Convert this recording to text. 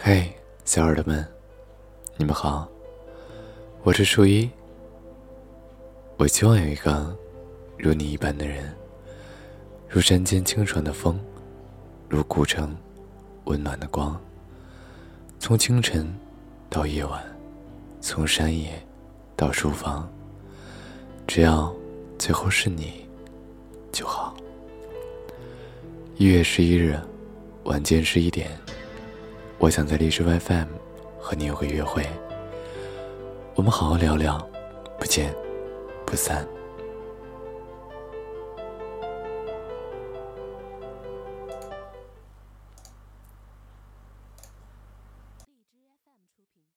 嘿，小耳朵们，你们好，我是树一。我希望有一个如你一般的人，如山间清爽的风，如古城温暖的光。从清晨到夜晚，从山野到书房，只要最后是你就好。一月十一日晚间十一点，我想在荔枝 FM 和你有个约会，我们好好聊聊，不见不散。